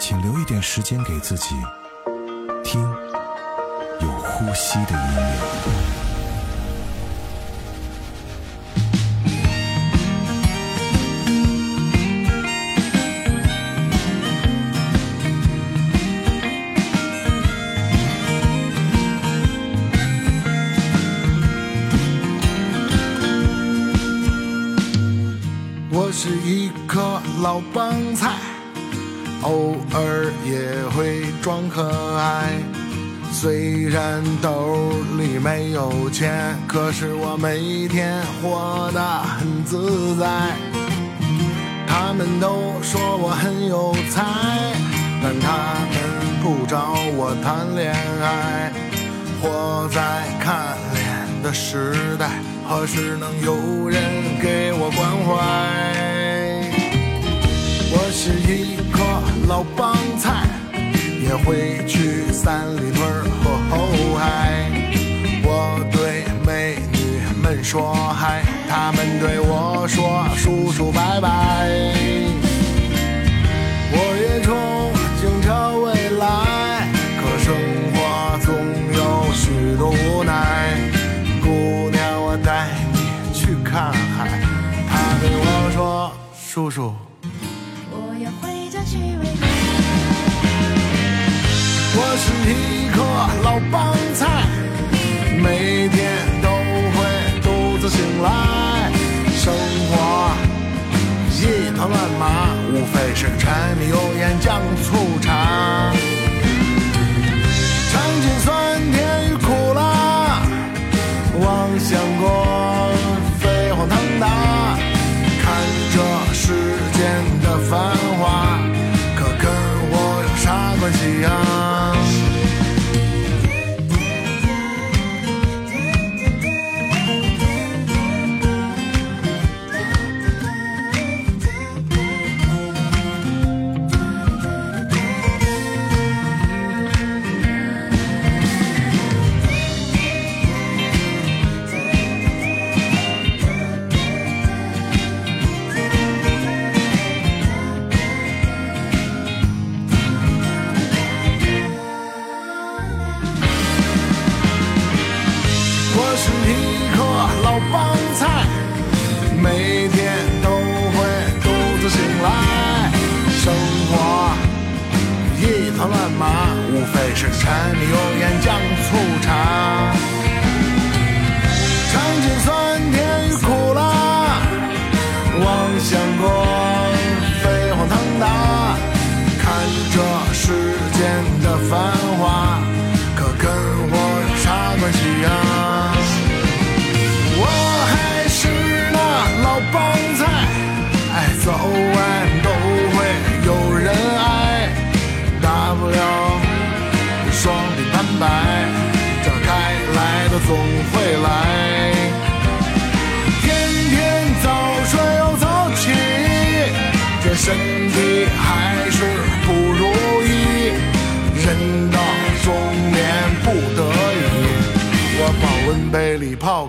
请留一点时间给自己，听有呼吸的音乐。我是一颗老帮。偶尔也会装可爱，虽然兜里没有钱，可是我每天活得很自在。他们都说我很有才，但他们不找我谈恋爱。活在看脸的时代，何时能有人给我关怀？我是一老帮菜，也会去三里屯和后海。我对美女们说嗨，她们对我说叔叔拜拜。我也憧憬着未来，可生活总有许多无奈。姑娘，我带你去看海。她对我说，叔叔。一颗老帮菜，每天都会独自醒来。生活一团乱麻，无非是柴米油盐酱醋茶。尝尽酸甜与苦辣，妄想过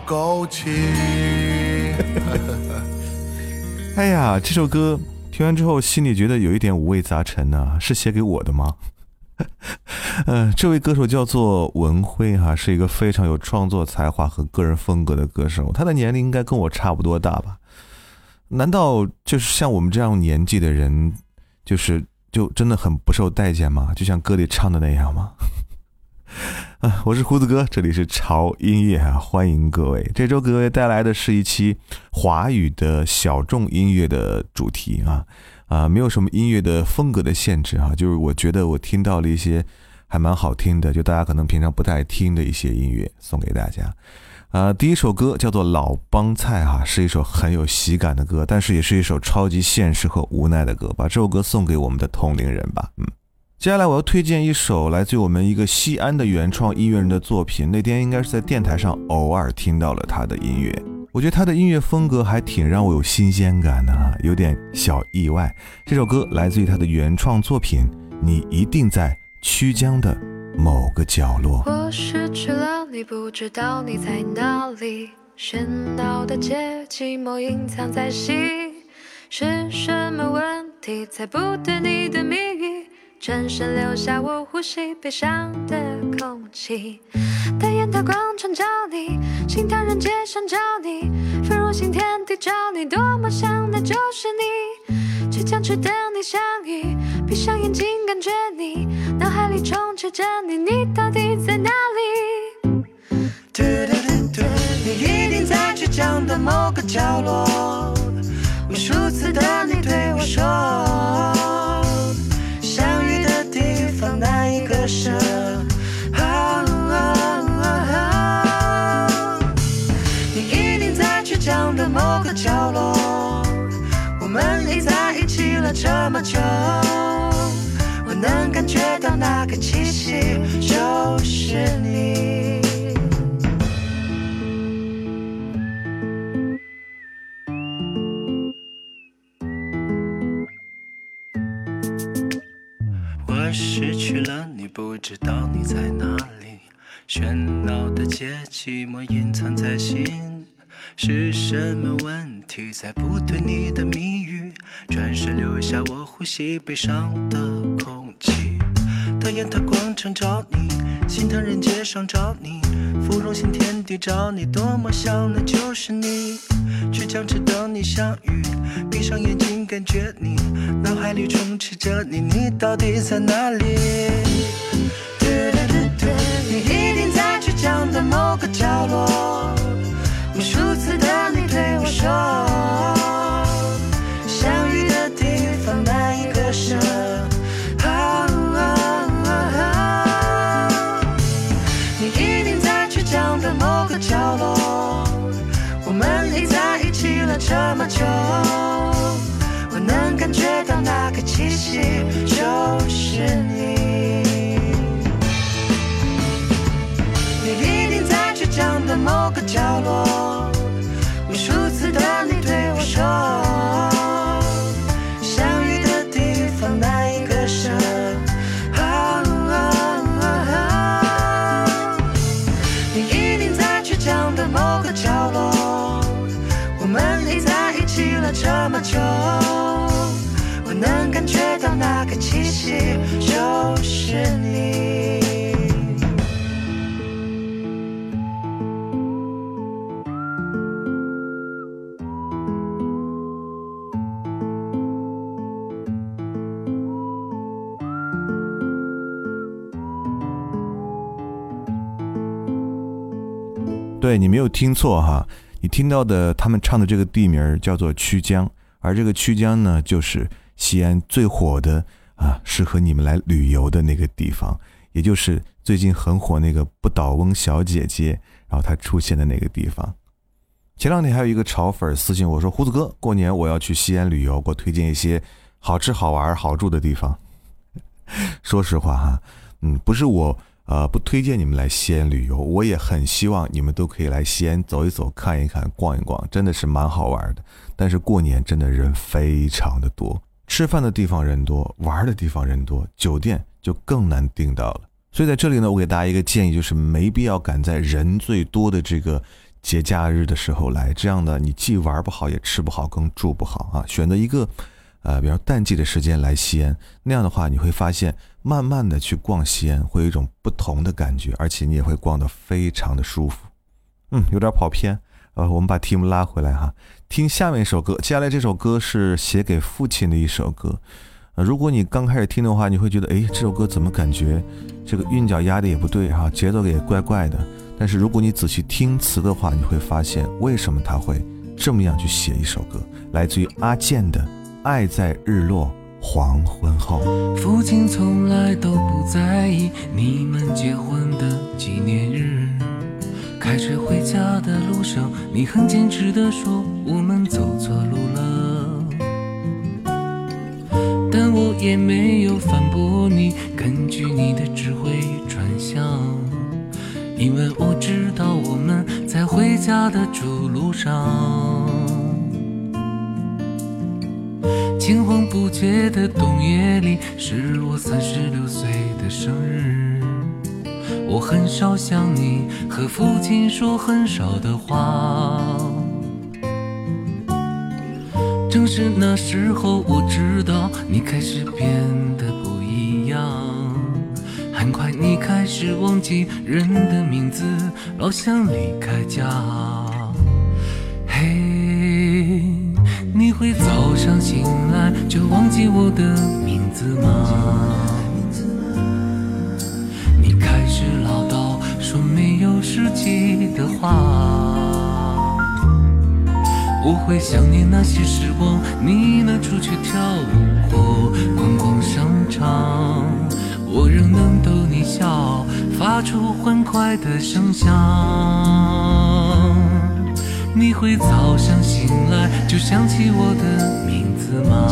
枸杞。哎呀，这首歌听完之后，心里觉得有一点五味杂陈呢、是写给我的吗？呃，这位歌手叫做文辉哈，是一个非常有创作才华和个人风格的歌手。他的年龄应该跟我差不多大吧？难道就是像我们这样年纪的人，就是就真的很不受待见吗？就像歌里唱的那样吗？啊，我是胡子哥，这里是潮音乐啊，欢迎各位。这周各位带来的是一期华语的小众音乐的主题啊啊，没有什么音乐的风格的限制啊，就是我觉得我听到了一些还蛮好听的，就大家可能平常不太听的一些音乐，送给大家。啊，第一首歌叫做《老帮菜》哈，是一首很有喜感的歌，但是也是一首超级现实和无奈的歌。把这首歌送给我们的同龄人吧，嗯。接下来我要推荐一首来自于我们一个西安的原创音乐人的作品。那天应该是在电台上偶尔听到了他的音乐，我觉得他的音乐风格还挺让我有新鲜感的，有点小意外。这首歌来自于他的原创作品，你一定在曲江的某个角落。我失去了你，不知道你在哪里。喧闹的街，寂寞隐藏在心，是什么问题猜不对你的谜语？转身留下我呼吸悲伤的空气，大雁塔广场找你，新唐人街上找你，飞入新天地找你，多么想的就是你，倔强去等你相遇，闭上眼睛感觉你，脑海里充斥着你，你到底在哪里？嘟嘟嘟嘟，你一定在倔强的某个角落，无数次的你对我说。你一定在倔强的某个角落，我们已在一起了这么久，我能感觉到那个气息就是你。不知道你在哪里。喧闹的街，寂寞隐藏在心。是什么问题在不对你的谜语？转身留下我呼吸悲伤的。大雁塔广场找你，新唐人街上找你，芙蓉新天地找你，多么想那就是你。去江池等你相遇，闭上眼睛感觉你，脑海里充斥着你，你到底在哪里？对你没有听错哈，你听到的他们唱的这个地名叫做曲江，而这个曲江呢，就是西安最火的啊，适合你们来旅游的那个地方，也就是最近很火那个不倒翁小姐姐，然后她出现的那个地方。前两天还有一个潮粉私信我说：“胡子哥，过年我要去西安旅游，给我推荐一些好吃、好玩、好住的地方。”说实话哈，嗯，不是我。呃，不推荐你们来西安旅游，我也很希望你们都可以来西安走一走、看一看、逛一逛，真的是蛮好玩的。但是过年真的人非常的多，吃饭的地方人多，玩的地方人多，酒店就更难订到了。所以在这里呢，我给大家一个建议，就是没必要赶在人最多的这个节假日的时候来，这样呢你既玩不好，也吃不好，更住不好啊。选择一个。呃，比如淡季的时间来西安，那样的话你会发现，慢慢的去逛西安会有一种不同的感觉，而且你也会逛得非常的舒服。嗯，有点跑偏，呃，我们把题目拉回来哈，听下面一首歌。接下来这首歌是写给父亲的一首歌。呃，如果你刚开始听的话，你会觉得，哎，这首歌怎么感觉这个韵脚压的也不对哈，节奏也怪怪的。但是如果你仔细听词的话，你会发现为什么他会这么样去写一首歌，来自于阿健的。爱在日落黄昏后。父亲从来都不在意你们结婚的纪念日。开车回家的路上，你很坚持地说我们走错路了。但我也没有反驳你，根据你的指挥转向，因为我知道我们在回家的主路上。青黄不接的冬夜里，是我三十六岁的生日。我很少想你，和父亲说很少的话。正是那时候，我知道你开始变得不一样。很快，你开始忘记人的名字，老想离开家。上醒来就忘记我的名字吗？你开始唠叨，说没有实际的话。我会想念那些时光，你能出去跳舞或逛逛商场，我仍能逗你笑，发出欢快的声响。你会早上醒来就想起我的名字吗？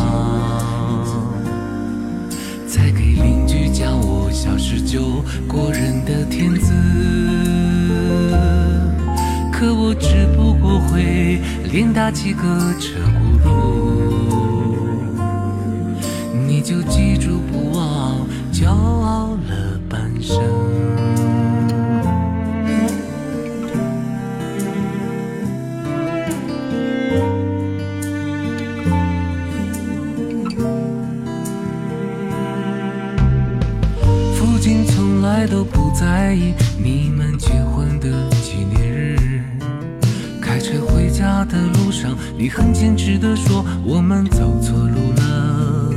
再给邻居讲我小时就过人的天资。可我只不过会连打几个车轱辘，你就记住不忘，骄傲了半生。在意你们结婚的纪念日。开车回家的路上，你很坚持地说我们走错路了。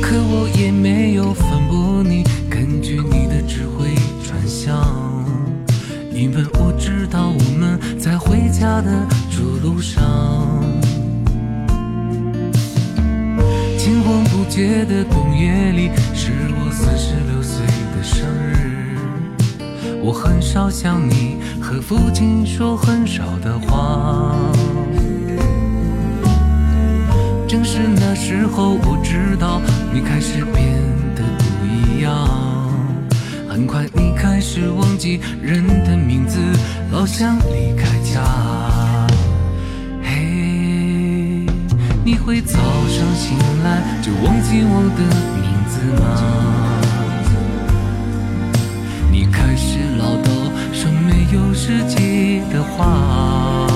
可我也没有反驳你，根据你的指挥转向，因为我知道我们在回家的主路上。青黄不接的冬夜里，生日。我很少想你，和父亲说很少的话。正是那时候，我知道你开始变得不一样。很快，你开始忘记人的名字，老想离开家。嘿，你会早上醒来就忘记我的名字吗？有实际的话。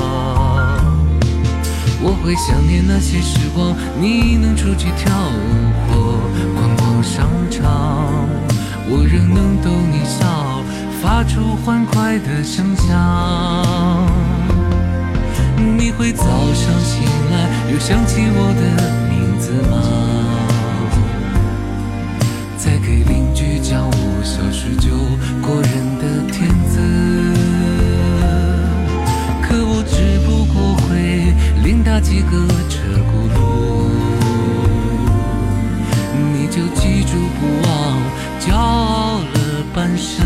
我会想念那些时光，你能出去跳舞或逛逛商场，我仍能逗你笑，发出欢快的声响。你会早上醒来又想起我的名字吗？再给邻居讲我小时就几个车轱辘，你就记住不忘，骄傲了半生。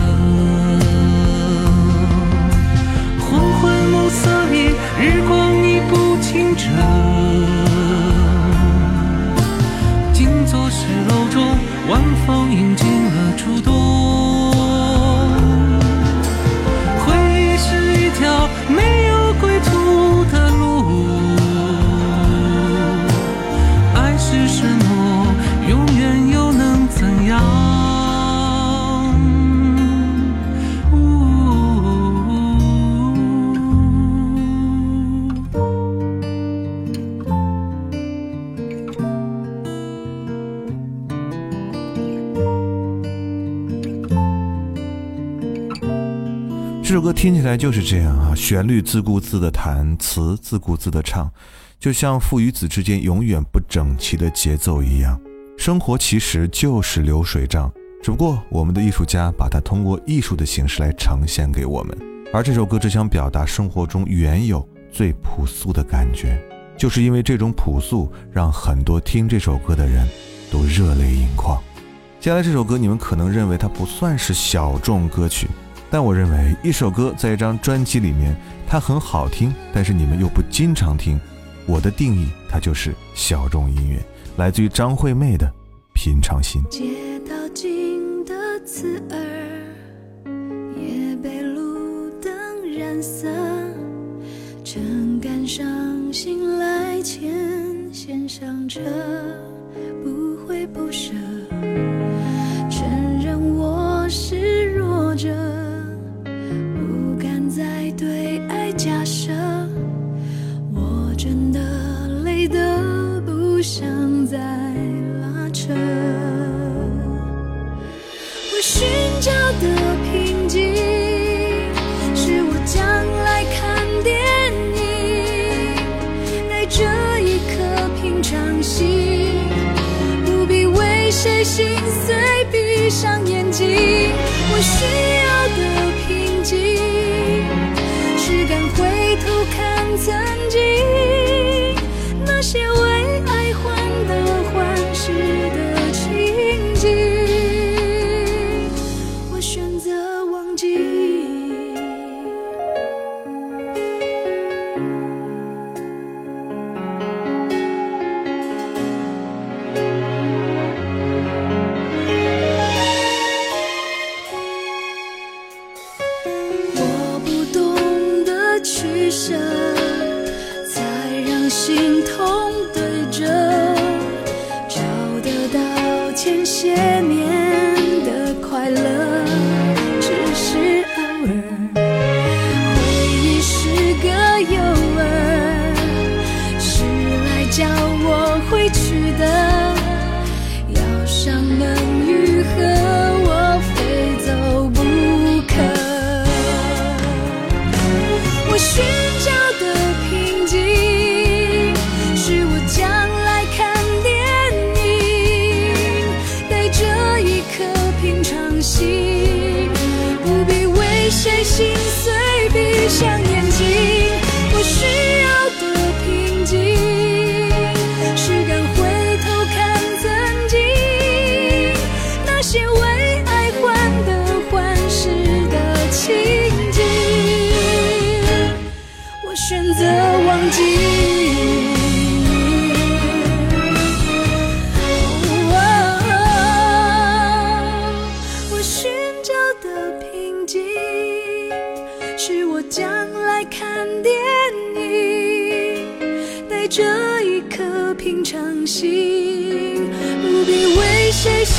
这首歌听起来就是这样啊，旋律自顾自的弹，词自顾自的唱，就像父与子之间永远不整齐的节奏一样。生活其实就是流水账，只不过我们的艺术家把它通过艺术的形式来呈现给我们。而这首歌只想表达生活中原有最朴素的感觉，就是因为这种朴素，让很多听这首歌的人都热泪盈眶。接下来这首歌，你们可能认为它不算是小众歌曲。但我认为，一首歌在一张专辑里面，它很好听，但是你们又不经常听，我的定义它就是小众音乐。来自于张惠妹的《平常心》。街道尽的刺耳，也被路灯染色。正赶上醒来前，先上车，不会不舍。承认我是弱者，假设。我真的累得不想再拉扯。我寻找的平静，是我将来看电影，带着一颗平常心，不必为谁心碎，闭上眼睛。我需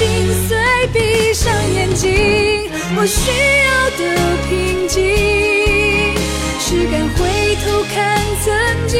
心碎，闭上眼睛。我需要的平静，是敢回头看曾经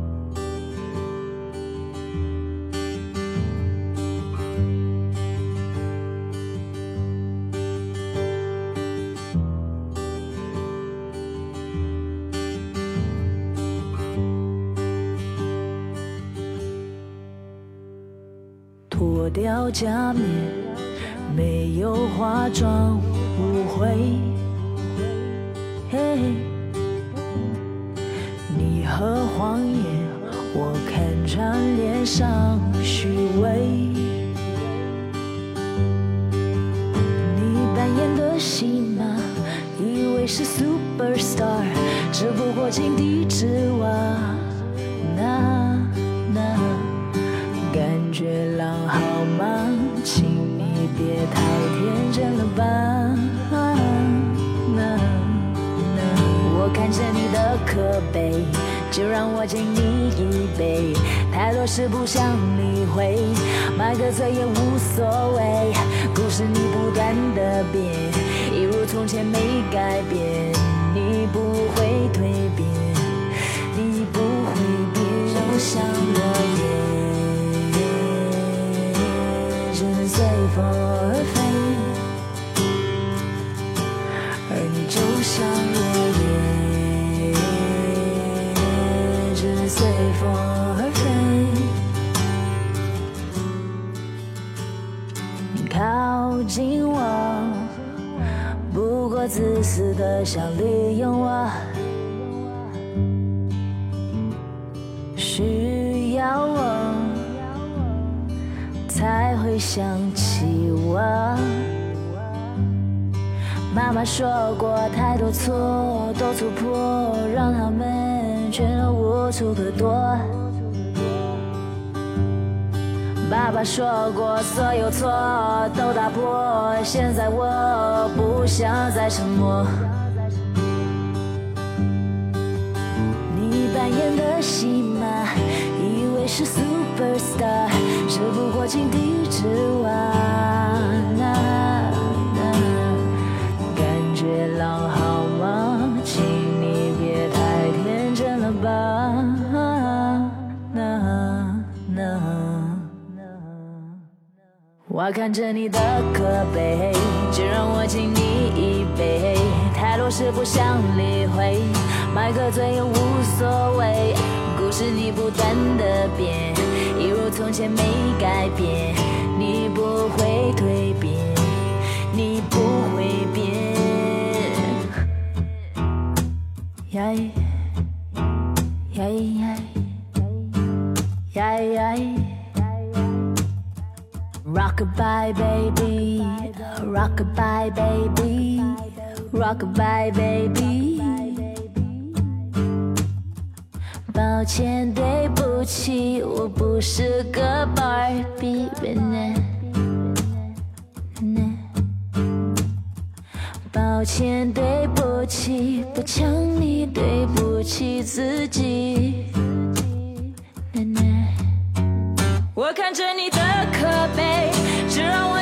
脱掉假面，没有化妆误会。嘿，你和谎言，我看穿脸上虚伪。你扮演的戏码，以为是 super star，只不过井底之蛙。可悲，就让我敬你一杯。太多事不想理会，买个醉也无所谓。故事你不断的变，一如从前没改变，你不会蜕变，你不会变，就像落叶，只能随风而飞，而你就像落随风而飞。靠近我，不过自私的想利用我，需要我才会想起我。妈妈说过，太多错都突破，让他们却都无处可躲。爸爸说过，所有错都打破。现在我不想再沉默。你扮演的戏码，以为是 super star，只不过井底之蛙。我看着你的可悲，就让我敬你一杯。太多事不想理会，买个醉也无所谓。故事你不断的变，一如从前没改变。你不会蜕变，你不会变。呀呀呀呀呀呀。Rockabye baby, rockabye baby, rockabye baby。抱歉，对不起，我不是个 Barbie。抱歉，对不起，不抢你，对不起自己。我看着你的可悲，只让我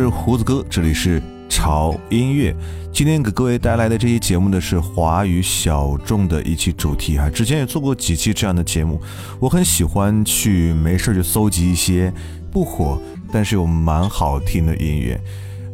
是胡子哥，这里是潮音乐。今天给各位带来的这期节目呢是华语小众的一期主题哈，之前也做过几期这样的节目，我很喜欢去没事就搜集一些不火但是又蛮好听的音乐，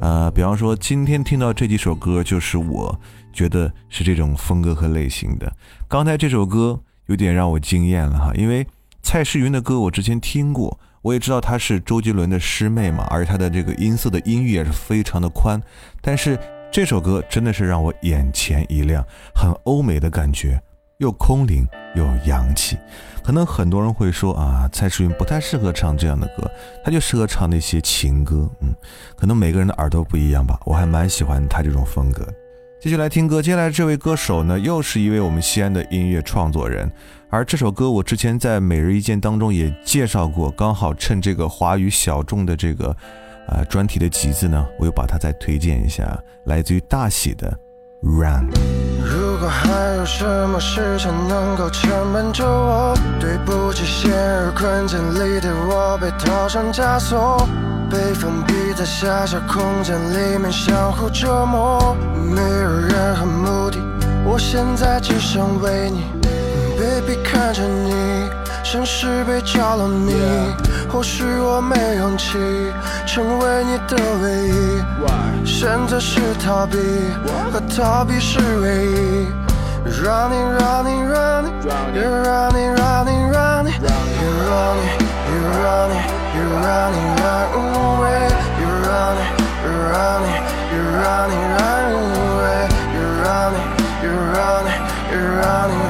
呃，比方说今天听到这几首歌，就是我觉得是这种风格和类型的。刚才这首歌有点让我惊艳了哈，因为蔡诗芸的歌我之前听过。我也知道她是周杰伦的师妹嘛，而且她的这个音色的音域也是非常的宽。但是这首歌真的是让我眼前一亮，很欧美的感觉，又空灵又洋气。可能很多人会说啊，蔡诗芸不太适合唱这样的歌，她就适合唱那些情歌。嗯，可能每个人的耳朵不一样吧，我还蛮喜欢她这种风格。继续来听歌，接下来这位歌手呢，又是一位我们西安的音乐创作人。而这首歌我之前在每日一见当中也介绍过，刚好趁这个华语小众的这个呃专题的集子呢，我又把它再推荐一下，来自于大喜的《Run》。如果还有什么事情能够牵绊着我，对不起，陷入困境里的我被套上枷锁，被封闭在狭小空间里面相互折磨，没有任何目的，我现在只想为你。Baby，看着你，像是被着了迷。或许我没勇气成为你的唯一，选择是逃避，和逃避是唯一。Running, running, running, you're running, running, running, you're running, you're running, you're running, running away. You're running, you're running, you're running, running away. You're running, you're running, you're running,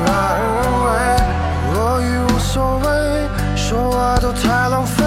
太浪费。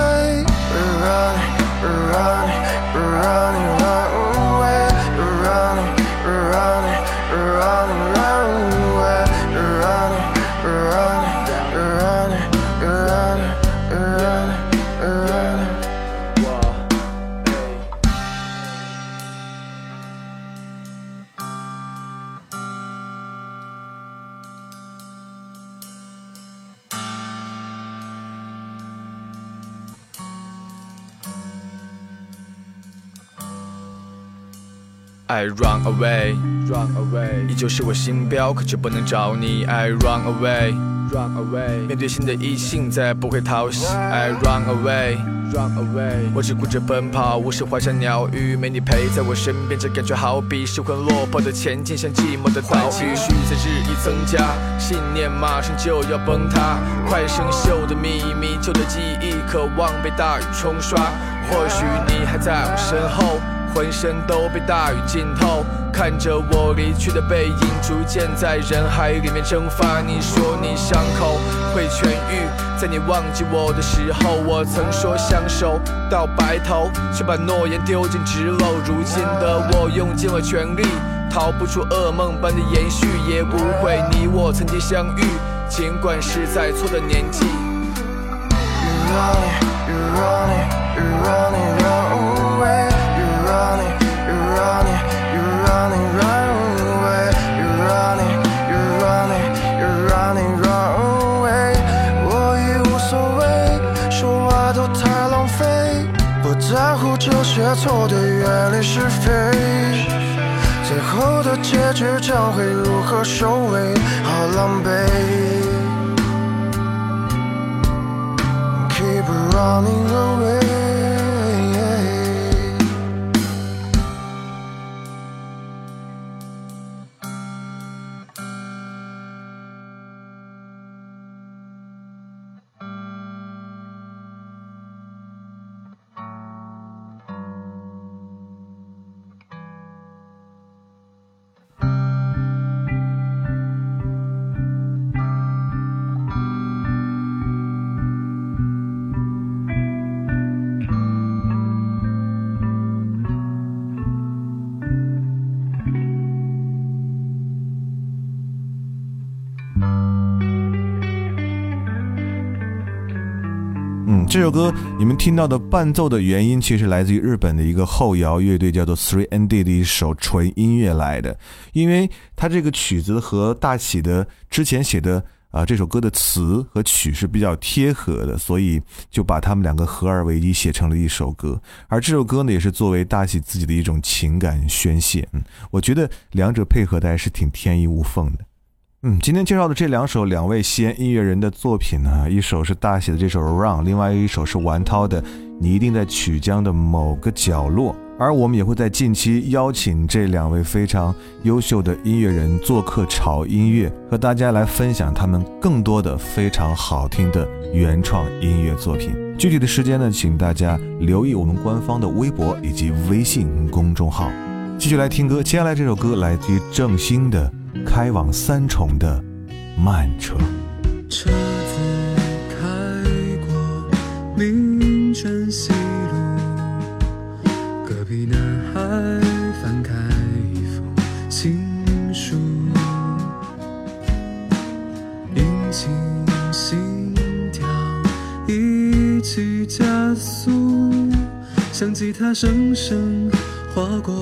Run away, run away，依旧是我心标，可却不能找你。I run away, run away，面对新的异性再不会讨喜。I run away, run away，我只顾着奔跑，无视花香鸟语，没你陪在我身边，这感觉好比失魂落魄的前进，像寂寞的岛屿。情绪在日益增加，信念马上就要崩塌，快生锈的秘密，旧的记忆，渴望被大雨冲刷。或许你还在我身后。浑身都被大雨浸透，看着我离去的背影，逐渐在人海里面蒸发。你说你伤口会痊愈，在你忘记我的时候，我曾说相守到白头，却把诺言丢进纸篓。如今的我用尽了全力，逃不出噩梦般的延续，也不会你我曾经相遇，尽管是在错的年纪。错对，远离是非，最后的结局将会如何收尾？好狼狈。Keep running away。这首歌你们听到的伴奏的原因，其实来自于日本的一个后摇乐队，叫做 Three ND 的一首纯音乐来的。因为它这个曲子和大喜的之前写的啊这首歌的词和曲是比较贴合的，所以就把他们两个合二为一写成了一首歌。而这首歌呢，也是作为大喜自己的一种情感宣泄。嗯，我觉得两者配合的还是挺天衣无缝的。嗯，今天介绍的这两首两位西安音乐人的作品呢，一首是大写的这首《Run》，另外一首是王涛的《你一定在曲江的某个角落》。而我们也会在近期邀请这两位非常优秀的音乐人做客潮音乐，和大家来分享他们更多的非常好听的原创音乐作品。具体的时间呢，请大家留意我们官方的微博以及微信公众号。继续来听歌，接下来这首歌来自于郑兴的。开往三重的慢车，车子开过民权西路，隔壁男孩翻开一封情书，引擎心跳一起加速，像吉他声声划过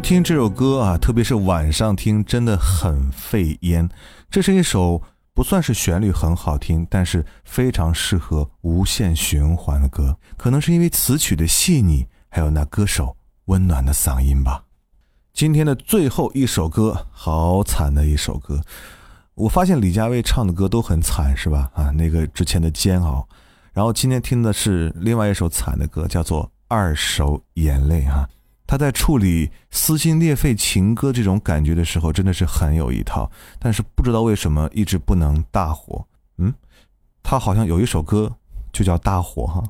听这首歌啊，特别是晚上听，真的很费烟。这是一首不算是旋律很好听，但是非常适合无限循环的歌。可能是因为词曲的细腻，还有那歌手温暖的嗓音吧。今天的最后一首歌，好惨的一首歌。我发现李佳薇唱的歌都很惨，是吧？啊，那个之前的煎熬。然后今天听的是另外一首惨的歌，叫做《二手眼泪》哈。他在处理撕心裂肺情歌这种感觉的时候，真的是很有一套。但是不知道为什么一直不能大火。嗯，他好像有一首歌就叫大火哈。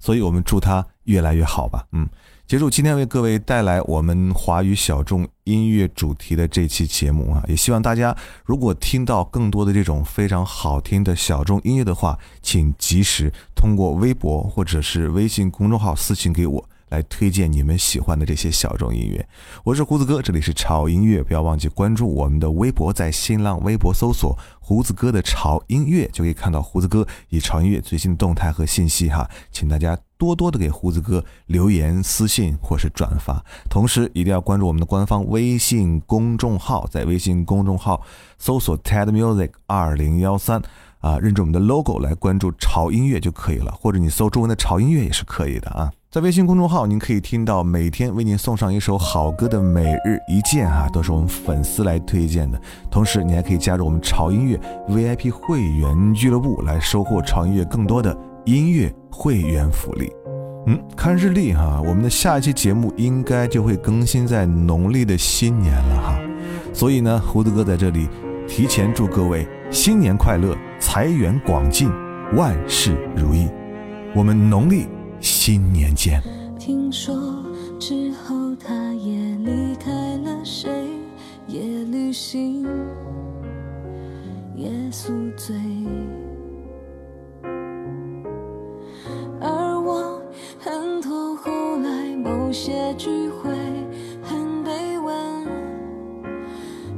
所以我们祝他越来越好吧。嗯，结束今天为各位带来我们华语小众音乐主题的这期节目啊，也希望大家如果听到更多的这种非常好听的小众音乐的话，请及时通过微博或者是微信公众号私信给我。来推荐你们喜欢的这些小众音乐，我是胡子哥，这里是潮音乐，不要忘记关注我们的微博，在新浪微博搜索“胡子哥的潮音乐”，就可以看到胡子哥以潮音乐最新的动态和信息哈，请大家多多的给胡子哥留言、私信或是转发，同时一定要关注我们的官方微信公众号，在微信公众号搜索 “TED Music 二零幺三”啊，认准我们的 logo 来关注潮音乐就可以了，或者你搜中文的潮音乐也是可以的啊。在微信公众号，您可以听到每天为您送上一首好歌的每日一见哈，都是我们粉丝来推荐的。同时，你还可以加入我们潮音乐 VIP 会员俱乐部，来收获潮音乐更多的音乐会员福利。嗯，看日历哈，我们的下一期节目应该就会更新在农历的新年了哈。所以呢，胡子哥在这里提前祝各位新年快乐，财源广进，万事如意。我们农历。新年见。听说之后他也离开了，谁也旅行，也宿醉。而我恨透后来某些聚会，很卑微，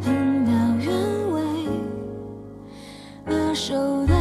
很了原委，二手的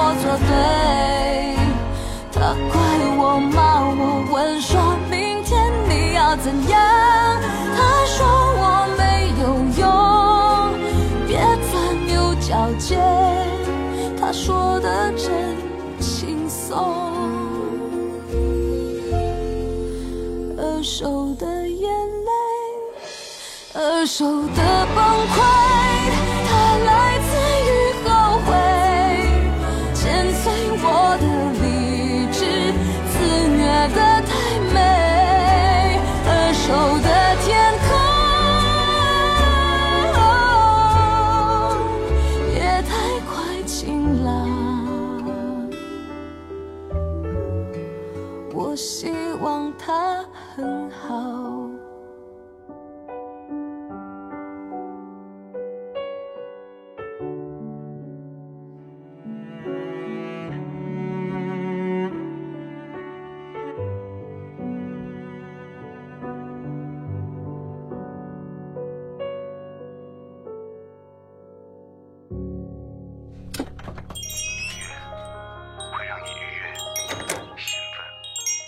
我作对。他怪我、骂我、问说明天你。要怎样？他说我没有用，别钻牛角尖。他说的真轻松。二手的眼泪，二手的崩溃，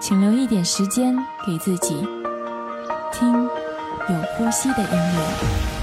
请留一点时间给自己，听有呼吸的音乐。